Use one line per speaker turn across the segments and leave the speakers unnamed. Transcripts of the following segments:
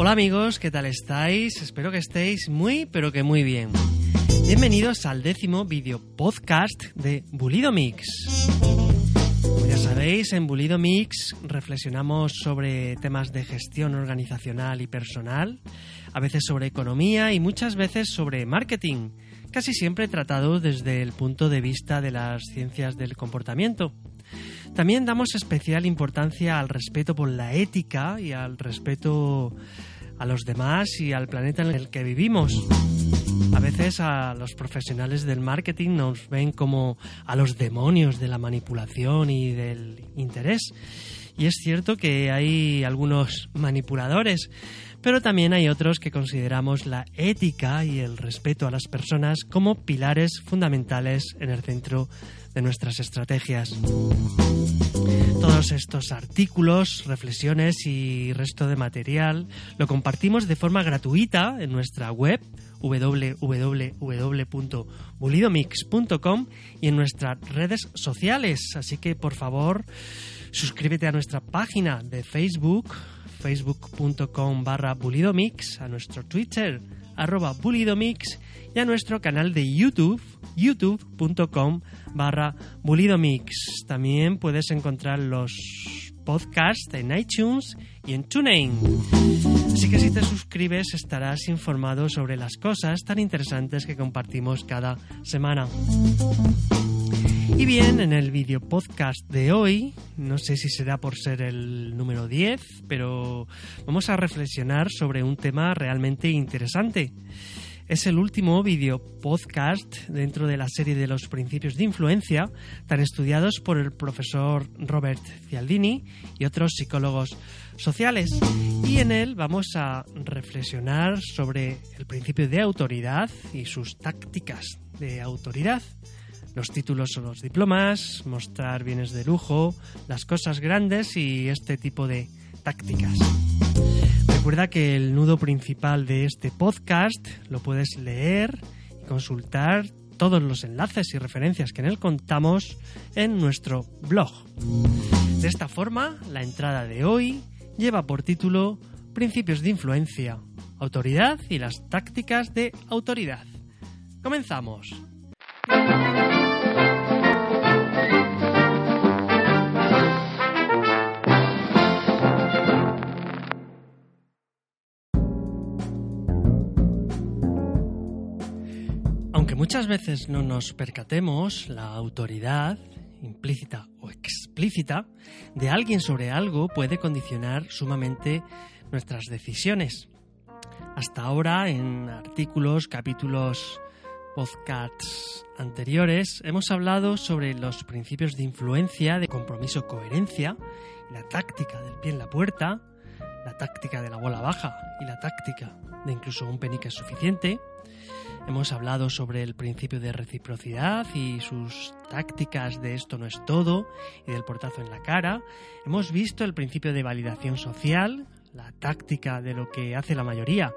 Hola amigos, ¿qué tal estáis? Espero que estéis muy, pero que muy bien. Bienvenidos al décimo video podcast de Bulido Mix. Como ya sabéis, en Bulido Mix reflexionamos sobre temas de gestión organizacional y personal, a veces sobre economía y muchas veces sobre marketing, casi siempre tratado desde el punto de vista de las ciencias del comportamiento. También damos especial importancia al respeto por la ética y al respeto a los demás y al planeta en el que vivimos. A veces a los profesionales del marketing nos ven como a los demonios de la manipulación y del interés. Y es cierto que hay algunos manipuladores, pero también hay otros que consideramos la ética y el respeto a las personas como pilares fundamentales en el centro de nuestras estrategias. Todos estos artículos, reflexiones y resto de material lo compartimos de forma gratuita en nuestra web www.bulidomix.com y en nuestras redes sociales. Así que por favor suscríbete a nuestra página de Facebook, facebook.com barra bulidomix, a nuestro Twitter, arroba bulidomix y a nuestro canal de YouTube, youtube.com barra bulidomix. También puedes encontrar los podcasts en iTunes y en TuneIn. Así que si te suscribes estarás informado sobre las cosas tan interesantes que compartimos cada semana. Y bien, en el video podcast de hoy, no sé si será por ser el número 10, pero vamos a reflexionar sobre un tema realmente interesante. Es el último video podcast dentro de la serie de los principios de influencia, tan estudiados por el profesor Robert Cialdini y otros psicólogos sociales. Y en él vamos a reflexionar sobre el principio de autoridad y sus tácticas de autoridad. Los títulos son los diplomas, mostrar bienes de lujo, las cosas grandes y este tipo de tácticas. Recuerda que el nudo principal de este podcast lo puedes leer y consultar todos los enlaces y referencias que en él contamos en nuestro blog. De esta forma, la entrada de hoy lleva por título Principios de influencia, autoridad y las tácticas de autoridad. Comenzamos. Muchas veces no nos percatemos, la autoridad, implícita o explícita, de alguien sobre algo puede condicionar sumamente nuestras decisiones. Hasta ahora, en artículos, capítulos, podcasts anteriores, hemos hablado sobre los principios de influencia, de compromiso, coherencia, la táctica del pie en la puerta, la táctica de la bola baja y la táctica de incluso un penique suficiente. Hemos hablado sobre el principio de reciprocidad y sus tácticas de esto no es todo y del portazo en la cara. Hemos visto el principio de validación social, la táctica de lo que hace la mayoría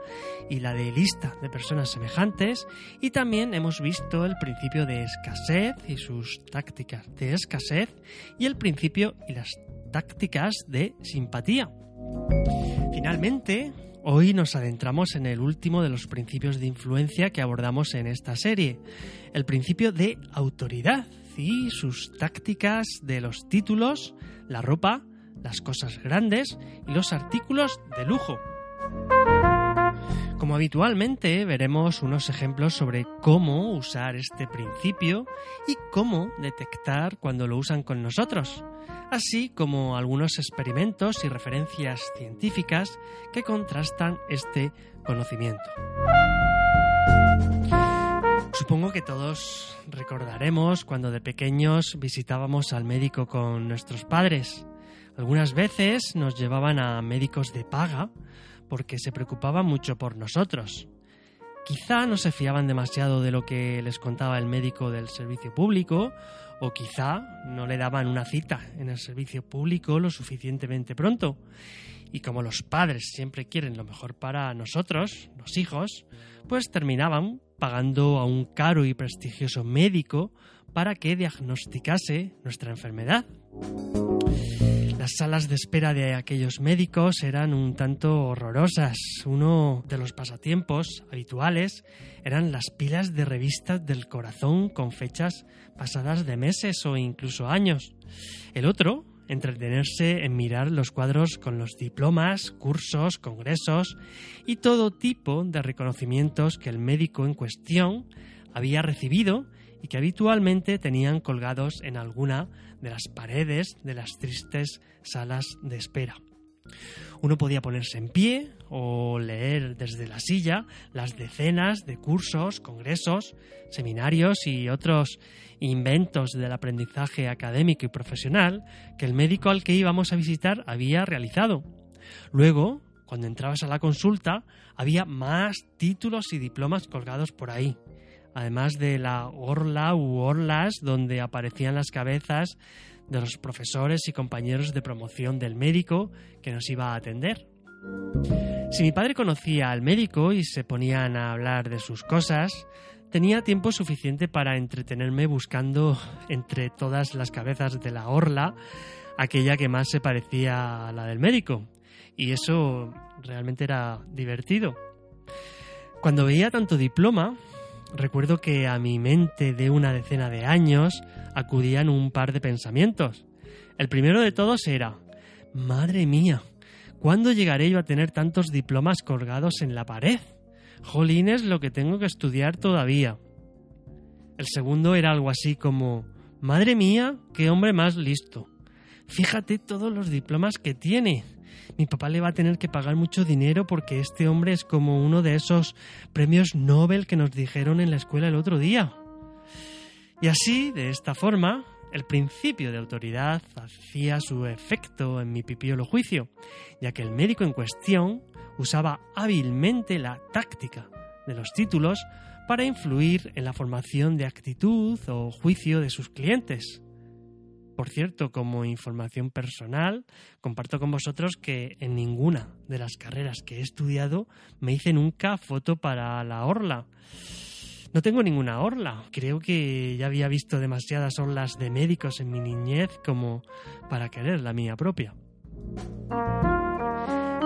y la de lista de personas semejantes. Y también hemos visto el principio de escasez y sus tácticas de escasez y el principio y las tácticas de simpatía. Finalmente, Hoy nos adentramos en el último de los principios de influencia que abordamos en esta serie, el principio de autoridad y sus tácticas de los títulos, la ropa, las cosas grandes y los artículos de lujo. Como habitualmente veremos unos ejemplos sobre cómo usar este principio y cómo detectar cuando lo usan con nosotros así como algunos experimentos y referencias científicas que contrastan este conocimiento. Supongo que todos recordaremos cuando de pequeños visitábamos al médico con nuestros padres. Algunas veces nos llevaban a médicos de paga porque se preocupaban mucho por nosotros. Quizá no se fiaban demasiado de lo que les contaba el médico del servicio público o quizá no le daban una cita en el servicio público lo suficientemente pronto. Y como los padres siempre quieren lo mejor para nosotros, los hijos, pues terminaban pagando a un caro y prestigioso médico para que diagnosticase nuestra enfermedad. Las salas de espera de aquellos médicos eran un tanto horrorosas. Uno de los pasatiempos habituales eran las pilas de revistas del corazón con fechas pasadas de meses o incluso años. El otro, entretenerse en mirar los cuadros con los diplomas, cursos, congresos y todo tipo de reconocimientos que el médico en cuestión había recibido y que habitualmente tenían colgados en alguna de las paredes de las tristes salas de espera. Uno podía ponerse en pie o leer desde la silla las decenas de cursos, congresos, seminarios y otros inventos del aprendizaje académico y profesional que el médico al que íbamos a visitar había realizado. Luego, cuando entrabas a la consulta, había más títulos y diplomas colgados por ahí, además de la orla u orlas donde aparecían las cabezas de los profesores y compañeros de promoción del médico que nos iba a atender. Si mi padre conocía al médico y se ponían a hablar de sus cosas, tenía tiempo suficiente para entretenerme buscando entre todas las cabezas de la orla aquella que más se parecía a la del médico. Y eso realmente era divertido. Cuando veía tanto diploma, recuerdo que a mi mente de una decena de años acudían un par de pensamientos. El primero de todos era, Madre mía, ¿cuándo llegaré yo a tener tantos diplomas colgados en la pared? Jolines lo que tengo que estudiar todavía. El segundo era algo así como, Madre mía, qué hombre más listo. Fíjate todos los diplomas que tiene. Mi papá le va a tener que pagar mucho dinero porque este hombre es como uno de esos premios Nobel que nos dijeron en la escuela el otro día. Y así, de esta forma, el principio de autoridad hacía su efecto en mi pipiolo juicio, ya que el médico en cuestión usaba hábilmente la táctica de los títulos para influir en la formación de actitud o juicio de sus clientes. Por cierto, como información personal, comparto con vosotros que en ninguna de las carreras que he estudiado me hice nunca foto para la orla. No tengo ninguna orla. Creo que ya había visto demasiadas orlas de médicos en mi niñez como para querer la mía propia.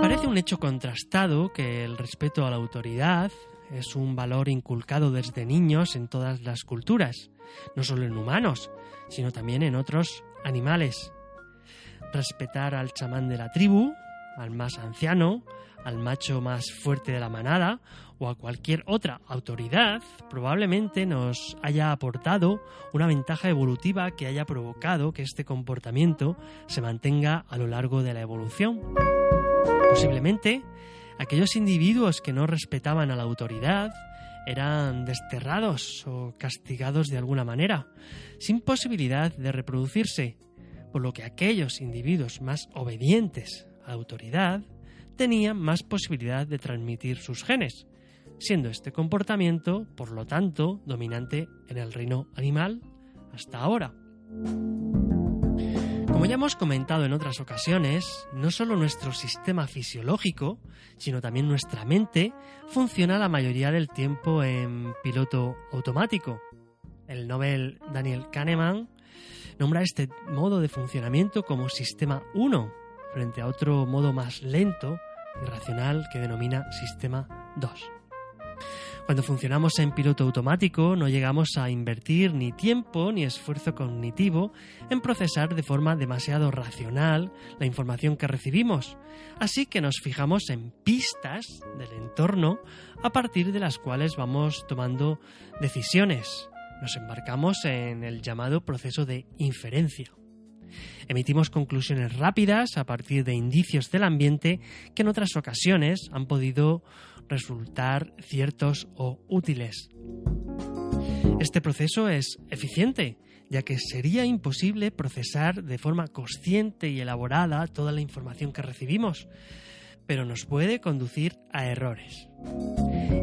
Parece un hecho contrastado que el respeto a la autoridad es un valor inculcado desde niños en todas las culturas, no solo en humanos, sino también en otros animales. Respetar al chamán de la tribu, al más anciano, al macho más fuerte de la manada o a cualquier otra autoridad probablemente nos haya aportado una ventaja evolutiva que haya provocado que este comportamiento se mantenga a lo largo de la evolución. Posiblemente, aquellos individuos que no respetaban a la autoridad eran desterrados o castigados de alguna manera, sin posibilidad de reproducirse, por lo que aquellos individuos más obedientes a la autoridad tenían más posibilidad de transmitir sus genes, siendo este comportamiento, por lo tanto, dominante en el reino animal hasta ahora. Ya hemos comentado en otras ocasiones, no solo nuestro sistema fisiológico, sino también nuestra mente funciona la mayoría del tiempo en piloto automático. El Nobel Daniel Kahneman nombra este modo de funcionamiento como sistema 1, frente a otro modo más lento y racional que denomina sistema 2. Cuando funcionamos en piloto automático no llegamos a invertir ni tiempo ni esfuerzo cognitivo en procesar de forma demasiado racional la información que recibimos, así que nos fijamos en pistas del entorno a partir de las cuales vamos tomando decisiones. Nos embarcamos en el llamado proceso de inferencia. Emitimos conclusiones rápidas a partir de indicios del ambiente que en otras ocasiones han podido resultar ciertos o útiles. Este proceso es eficiente, ya que sería imposible procesar de forma consciente y elaborada toda la información que recibimos, pero nos puede conducir a errores.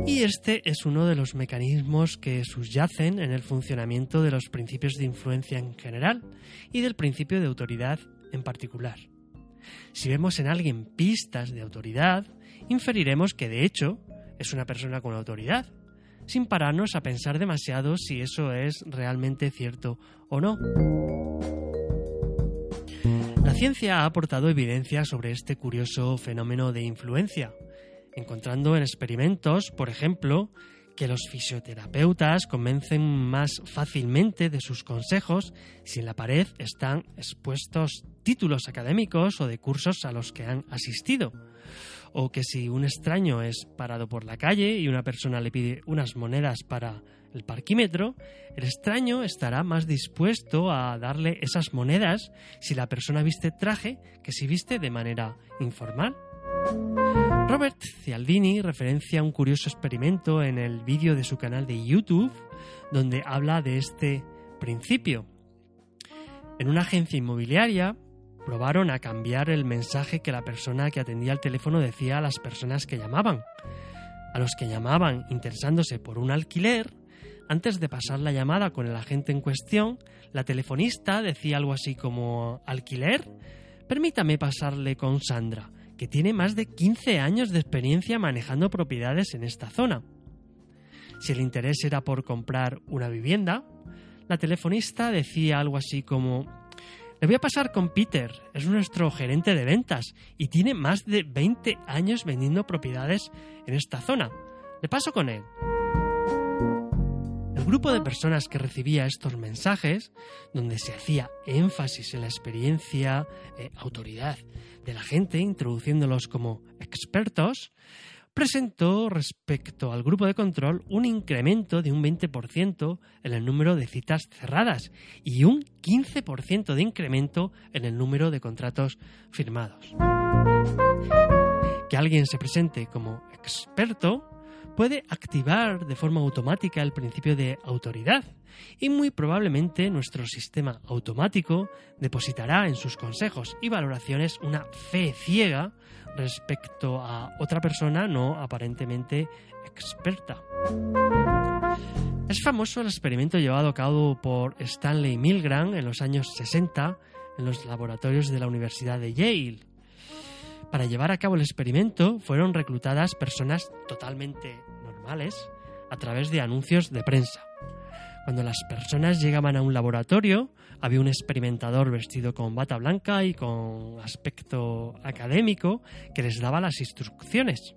Y este es uno de los mecanismos que subyacen en el funcionamiento de los principios de influencia en general y del principio de autoridad en particular. Si vemos en alguien pistas de autoridad, inferiremos que de hecho es una persona con autoridad, sin pararnos a pensar demasiado si eso es realmente cierto o no. La ciencia ha aportado evidencia sobre este curioso fenómeno de influencia, encontrando en experimentos, por ejemplo, que los fisioterapeutas convencen más fácilmente de sus consejos si en la pared están expuestos títulos académicos o de cursos a los que han asistido. O que si un extraño es parado por la calle y una persona le pide unas monedas para el parquímetro, el extraño estará más dispuesto a darle esas monedas si la persona viste traje que si viste de manera informal. Robert Cialdini referencia un curioso experimento en el vídeo de su canal de YouTube donde habla de este principio. En una agencia inmobiliaria probaron a cambiar el mensaje que la persona que atendía el teléfono decía a las personas que llamaban. A los que llamaban interesándose por un alquiler, antes de pasar la llamada con el agente en cuestión, la telefonista decía algo así como ¿alquiler? Permítame pasarle con Sandra que tiene más de 15 años de experiencia manejando propiedades en esta zona. Si el interés era por comprar una vivienda, la telefonista decía algo así como Le voy a pasar con Peter, es nuestro gerente de ventas y tiene más de 20 años vendiendo propiedades en esta zona. Le paso con él. El grupo de personas que recibía estos mensajes, donde se hacía énfasis en la experiencia, eh, autoridad de la gente, introduciéndolos como expertos, presentó respecto al grupo de control un incremento de un 20% en el número de citas cerradas y un 15% de incremento en el número de contratos firmados. Que alguien se presente como experto puede activar de forma automática el principio de autoridad y muy probablemente nuestro sistema automático depositará en sus consejos y valoraciones una fe ciega respecto a otra persona no aparentemente experta. Es famoso el experimento llevado a cabo por Stanley Milgram en los años 60 en los laboratorios de la Universidad de Yale para llevar a cabo el experimento fueron reclutadas personas totalmente normales a través de anuncios de prensa. Cuando las personas llegaban a un laboratorio, había un experimentador vestido con bata blanca y con aspecto académico que les daba las instrucciones.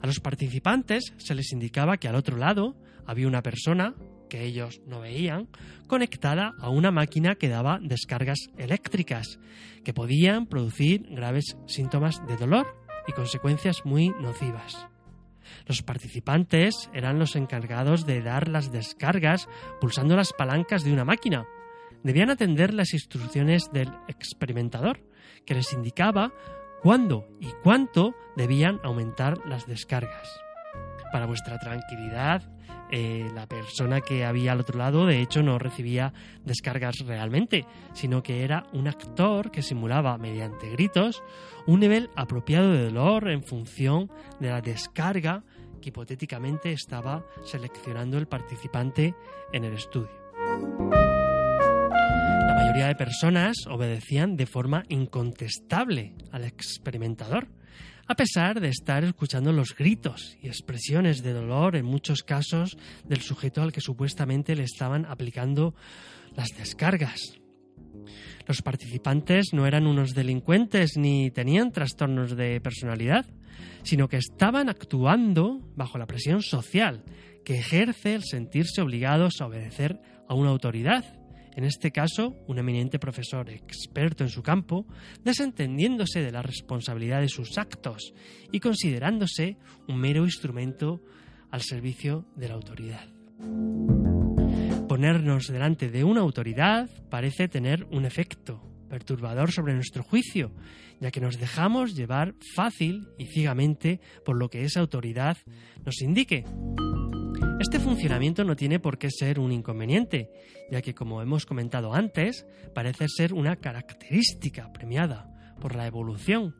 A los participantes se les indicaba que al otro lado había una persona que ellos no veían, conectada a una máquina que daba descargas eléctricas, que podían producir graves síntomas de dolor y consecuencias muy nocivas. Los participantes eran los encargados de dar las descargas pulsando las palancas de una máquina. Debían atender las instrucciones del experimentador, que les indicaba cuándo y cuánto debían aumentar las descargas. Para vuestra tranquilidad, eh, la persona que había al otro lado de hecho no recibía descargas realmente, sino que era un actor que simulaba mediante gritos un nivel apropiado de dolor en función de la descarga que hipotéticamente estaba seleccionando el participante en el estudio. La mayoría de personas obedecían de forma incontestable al experimentador a pesar de estar escuchando los gritos y expresiones de dolor en muchos casos del sujeto al que supuestamente le estaban aplicando las descargas. Los participantes no eran unos delincuentes ni tenían trastornos de personalidad, sino que estaban actuando bajo la presión social que ejerce el sentirse obligados a obedecer a una autoridad en este caso un eminente profesor experto en su campo, desentendiéndose de la responsabilidad de sus actos y considerándose un mero instrumento al servicio de la autoridad. Ponernos delante de una autoridad parece tener un efecto perturbador sobre nuestro juicio, ya que nos dejamos llevar fácil y ciegamente por lo que esa autoridad nos indique. Este funcionamiento no tiene por qué ser un inconveniente, ya que como hemos comentado antes, parece ser una característica premiada por la evolución.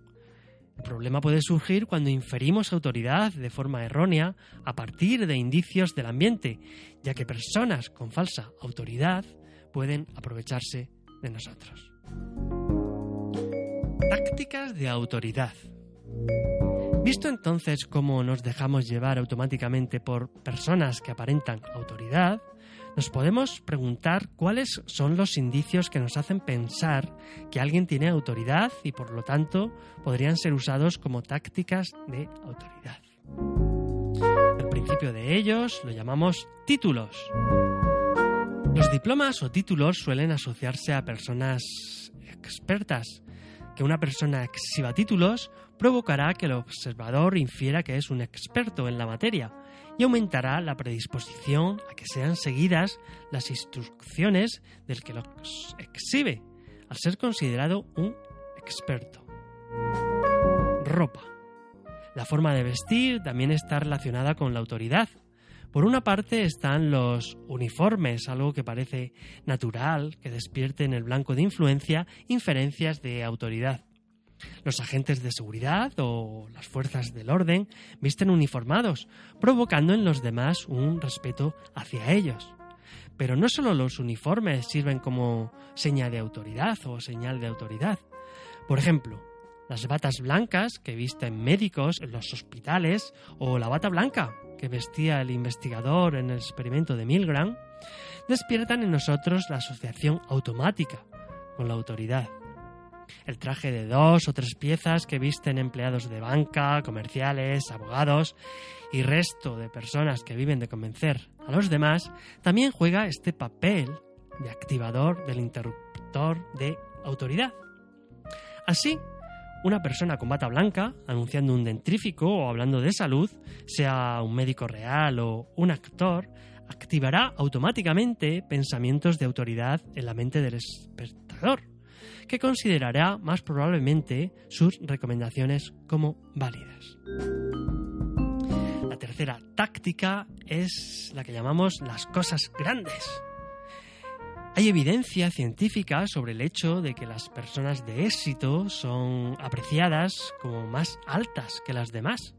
El problema puede surgir cuando inferimos autoridad de forma errónea a partir de indicios del ambiente, ya que personas con falsa autoridad pueden aprovecharse de nosotros. Tácticas de autoridad. Visto entonces cómo nos dejamos llevar automáticamente por personas que aparentan autoridad, nos podemos preguntar cuáles son los indicios que nos hacen pensar que alguien tiene autoridad y por lo tanto podrían ser usados como tácticas de autoridad. El principio de ellos lo llamamos títulos. Los diplomas o títulos suelen asociarse a personas expertas. Que una persona exhiba títulos provocará que el observador infiera que es un experto en la materia y aumentará la predisposición a que sean seguidas las instrucciones del que los exhibe, al ser considerado un experto. Ropa. La forma de vestir también está relacionada con la autoridad. Por una parte están los uniformes, algo que parece natural, que despierte en el blanco de influencia inferencias de autoridad. Los agentes de seguridad o las fuerzas del orden visten uniformados, provocando en los demás un respeto hacia ellos. Pero no solo los uniformes sirven como seña de autoridad o señal de autoridad. Por ejemplo, las batas blancas que visten médicos en los hospitales o la bata blanca que vestía el investigador en el experimento de Milgram, despiertan en nosotros la asociación automática con la autoridad. El traje de dos o tres piezas que visten empleados de banca, comerciales, abogados y resto de personas que viven de convencer a los demás también juega este papel de activador del interruptor de autoridad. Así, una persona con bata blanca, anunciando un dentrífico o hablando de salud, sea un médico real o un actor, activará automáticamente pensamientos de autoridad en la mente del espectador que considerará más probablemente sus recomendaciones como válidas. La tercera táctica es la que llamamos las cosas grandes. Hay evidencia científica sobre el hecho de que las personas de éxito son apreciadas como más altas que las demás.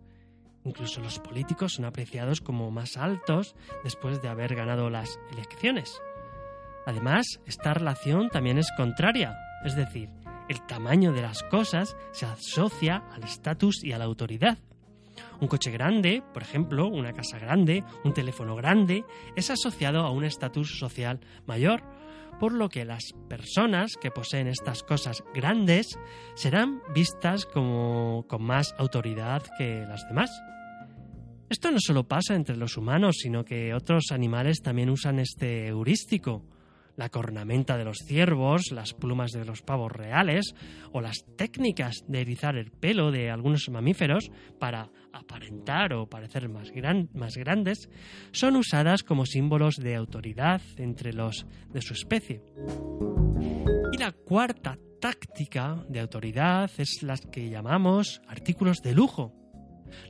Incluso los políticos son apreciados como más altos después de haber ganado las elecciones. Además, esta relación también es contraria, es decir, el tamaño de las cosas se asocia al estatus y a la autoridad. Un coche grande, por ejemplo, una casa grande, un teléfono grande, es asociado a un estatus social mayor, por lo que las personas que poseen estas cosas grandes serán vistas como con más autoridad que las demás. Esto no solo pasa entre los humanos, sino que otros animales también usan este heurístico la cornamenta de los ciervos, las plumas de los pavos reales o las técnicas de erizar el pelo de algunos mamíferos para aparentar o parecer más, más grandes, son usadas como símbolos de autoridad entre los de su especie. Y la cuarta táctica de autoridad es la que llamamos artículos de lujo,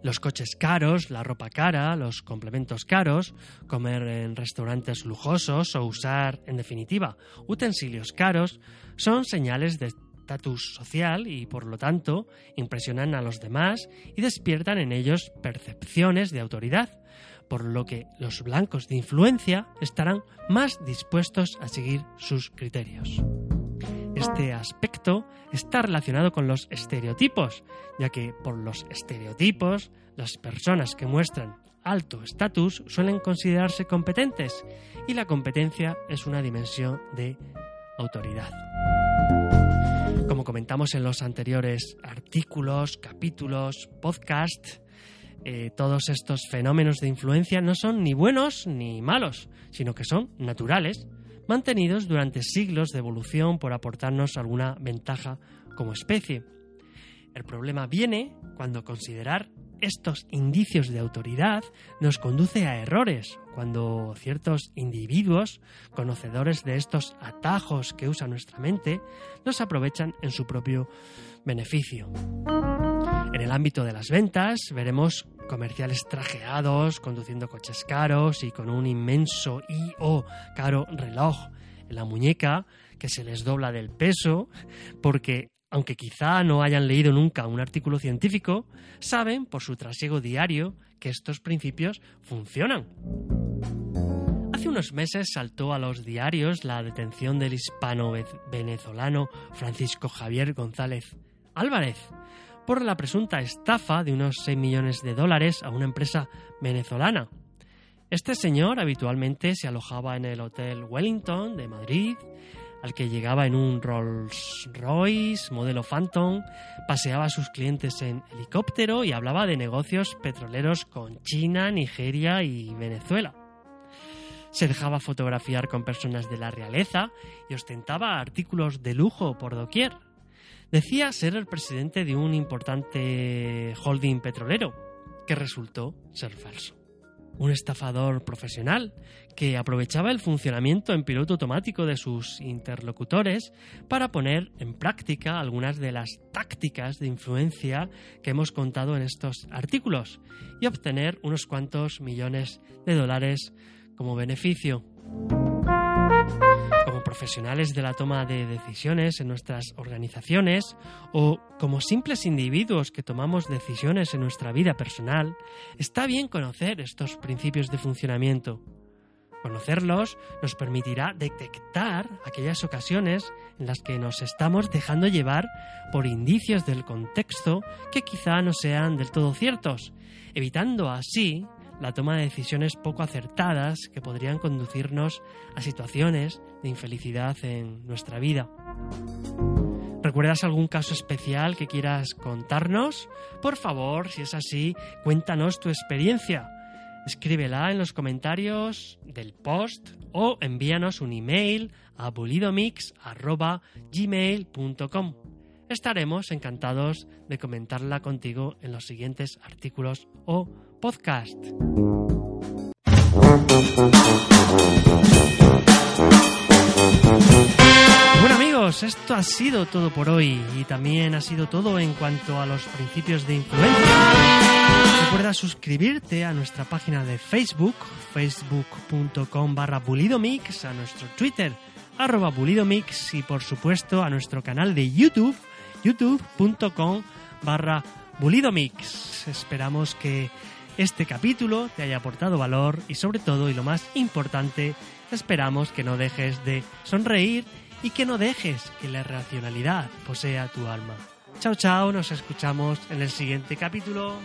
los coches caros, la ropa cara, los complementos caros, comer en restaurantes lujosos o usar, en definitiva, utensilios caros, son señales de estatus social y, por lo tanto, impresionan a los demás y despiertan en ellos percepciones de autoridad, por lo que los blancos de influencia estarán más dispuestos a seguir sus criterios. Este aspecto está relacionado con los estereotipos, ya que por los estereotipos las personas que muestran alto estatus suelen considerarse competentes y la competencia es una dimensión de autoridad. Como comentamos en los anteriores artículos, capítulos, podcasts, eh, todos estos fenómenos de influencia no son ni buenos ni malos, sino que son naturales mantenidos durante siglos de evolución por aportarnos alguna ventaja como especie. El problema viene cuando considerar estos indicios de autoridad nos conduce a errores, cuando ciertos individuos, conocedores de estos atajos que usa nuestra mente, los aprovechan en su propio beneficio. En el ámbito de las ventas veremos comerciales trajeados, conduciendo coches caros y con un inmenso y o caro reloj en la muñeca que se les dobla del peso, porque aunque quizá no hayan leído nunca un artículo científico, saben por su trasiego diario que estos principios funcionan. Hace unos meses saltó a los diarios la detención del hispano-venezolano Francisco Javier González Álvarez, por la presunta estafa de unos 6 millones de dólares a una empresa venezolana. Este señor habitualmente se alojaba en el Hotel Wellington de Madrid, al que llegaba en un Rolls Royce modelo Phantom, paseaba a sus clientes en helicóptero y hablaba de negocios petroleros con China, Nigeria y Venezuela. Se dejaba fotografiar con personas de la realeza y ostentaba artículos de lujo por doquier. Decía ser el presidente de un importante holding petrolero, que resultó ser falso. Un estafador profesional que aprovechaba el funcionamiento en piloto automático de sus interlocutores para poner en práctica algunas de las tácticas de influencia que hemos contado en estos artículos y obtener unos cuantos millones de dólares como beneficio profesionales de la toma de decisiones en nuestras organizaciones o como simples individuos que tomamos decisiones en nuestra vida personal, está bien conocer estos principios de funcionamiento. Conocerlos nos permitirá detectar aquellas ocasiones en las que nos estamos dejando llevar por indicios del contexto que quizá no sean del todo ciertos, evitando así la toma de decisiones poco acertadas que podrían conducirnos a situaciones de infelicidad en nuestra vida. ¿Recuerdas algún caso especial que quieras contarnos? Por favor, si es así, cuéntanos tu experiencia. Escríbela en los comentarios del post o envíanos un email a bulidomix.gmail.com. Estaremos encantados de comentarla contigo en los siguientes artículos o podcast. Bueno amigos, esto ha sido todo por hoy y también ha sido todo en cuanto a los principios de influencia. Recuerda suscribirte a nuestra página de Facebook, facebook.com barra bulidomix, a nuestro Twitter, arroba bulidomix y por supuesto a nuestro canal de YouTube, youtube.com barra bulidomix. Esperamos que este capítulo te haya aportado valor y sobre todo y lo más importante, esperamos que no dejes de sonreír y que no dejes que la racionalidad posea tu alma. Chao, chao, nos escuchamos en el siguiente capítulo.